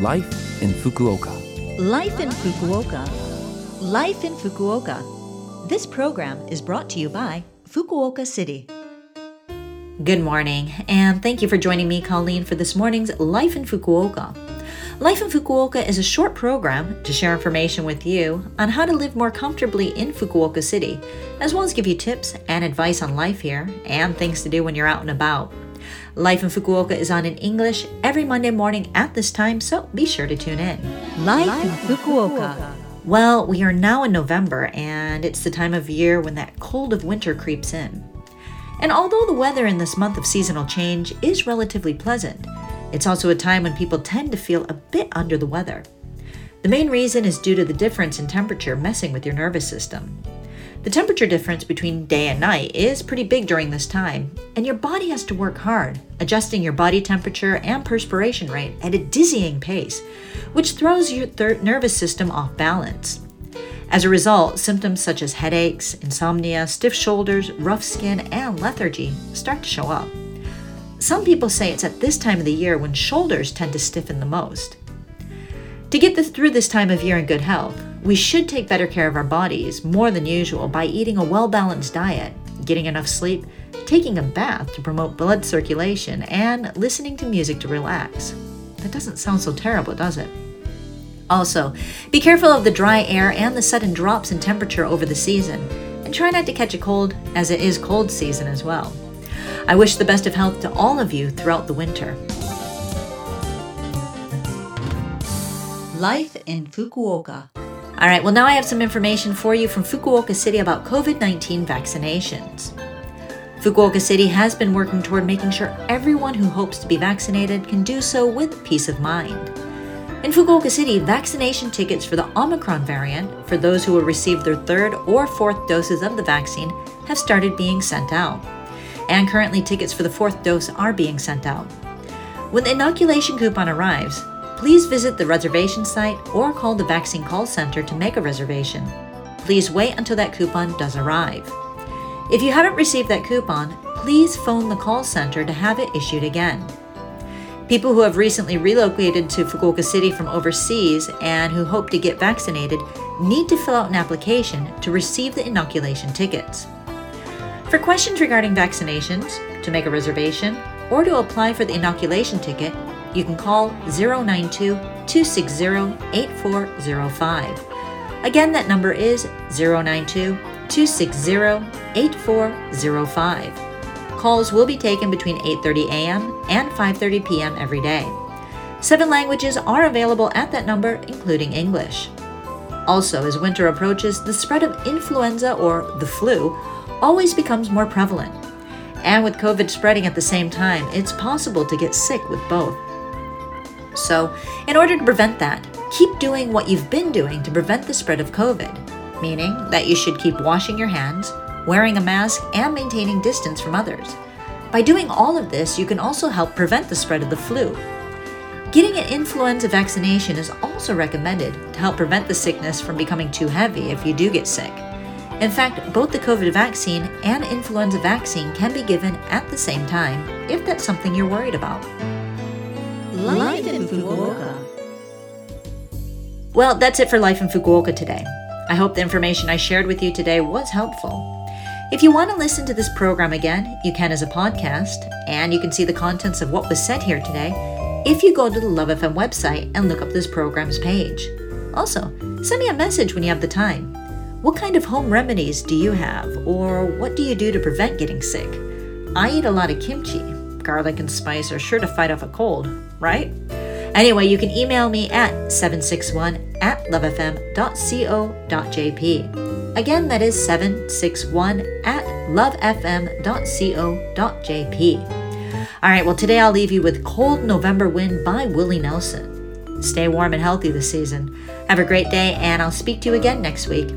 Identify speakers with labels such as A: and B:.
A: Life in Fukuoka.
B: Life in Fukuoka. Life in Fukuoka. This program is brought to you by Fukuoka City. Good morning, and thank you for joining me, Colleen, for this morning's Life in Fukuoka. Life in Fukuoka is a short program to share information with you on how to live more comfortably in Fukuoka City, as well as give you tips and advice on life here and things to do when you're out and about. Life in Fukuoka is on in English every Monday morning at this time, so be sure to tune in. Life in Fukuoka. Well, we are now in November, and it's the time of year when that cold of winter creeps in. And although the weather in this month of seasonal change is relatively pleasant, it's also a time when people tend to feel a bit under the weather. The main reason is due to the difference in temperature messing with your nervous system. The temperature difference between day and night is pretty big during this time, and your body has to work hard, adjusting your body temperature and perspiration rate at a dizzying pace, which throws your nervous system off balance. As a result, symptoms such as headaches, insomnia, stiff shoulders, rough skin, and lethargy start to show up. Some people say it's at this time of the year when shoulders tend to stiffen the most. To get this, through this time of year in good health, we should take better care of our bodies more than usual by eating a well balanced diet, getting enough sleep, taking a bath to promote blood circulation, and listening to music to relax. That doesn't sound so terrible, does it? Also, be careful of the dry air and the sudden drops in temperature over the season, and try not to catch a cold as it is cold season as well. I wish the best of health to all of you throughout the winter. Life in Fukuoka. All right, well, now I have some information for you from Fukuoka City about COVID 19 vaccinations. Fukuoka City has been working toward making sure everyone who hopes to be vaccinated can do so with peace of mind. In Fukuoka City, vaccination tickets for the Omicron variant, for those who will receive their third or fourth doses of the vaccine, have started being sent out and currently tickets for the fourth dose are being sent out. When the inoculation coupon arrives, please visit the reservation site or call the vaccine call center to make a reservation. Please wait until that coupon does arrive. If you haven't received that coupon, please phone the call center to have it issued again. People who have recently relocated to Fukuoka City from overseas and who hope to get vaccinated need to fill out an application to receive the inoculation tickets. For questions regarding vaccinations, to make a reservation, or to apply for the inoculation ticket, you can call 092 260 8405. Again, that number is 092 260 8405. Calls will be taken between 8:30 a.m. and 5:30 p.m. every day. Seven languages are available at that number, including English. Also, as winter approaches, the spread of influenza or the flu always becomes more prevalent. And with COVID spreading at the same time, it's possible to get sick with both. So, in order to prevent that, keep doing what you've been doing to prevent the spread of COVID, meaning that you should keep washing your hands, wearing a mask, and maintaining distance from others. By doing all of this, you can also help prevent the spread of the flu. Getting an influenza vaccination is also recommended to help prevent the sickness from becoming too heavy if you do get sick. In fact, both the COVID vaccine and influenza vaccine can be given at the same time if that's something you're worried about. Life in Fukuoka. Well, that's it for Life in Fukuoka today. I hope the information I shared with you today was helpful. If you want to listen to this program again, you can as a podcast, and you can see the contents of what was said here today if you go to the Love FM website and look up this program's page. Also, send me a message when you have the time. What kind of home remedies do you have, or what do you do to prevent getting sick? I eat a lot of kimchi. Garlic and spice are sure to fight off a cold, right? Anyway, you can email me at 761 at lovefm.co.jp. Again, that is 761 at lovefm.co.jp. All right, well, today I'll leave you with Cold November Wind by Willie Nelson. Stay warm and healthy this season. Have a great day, and I'll speak to you again next week.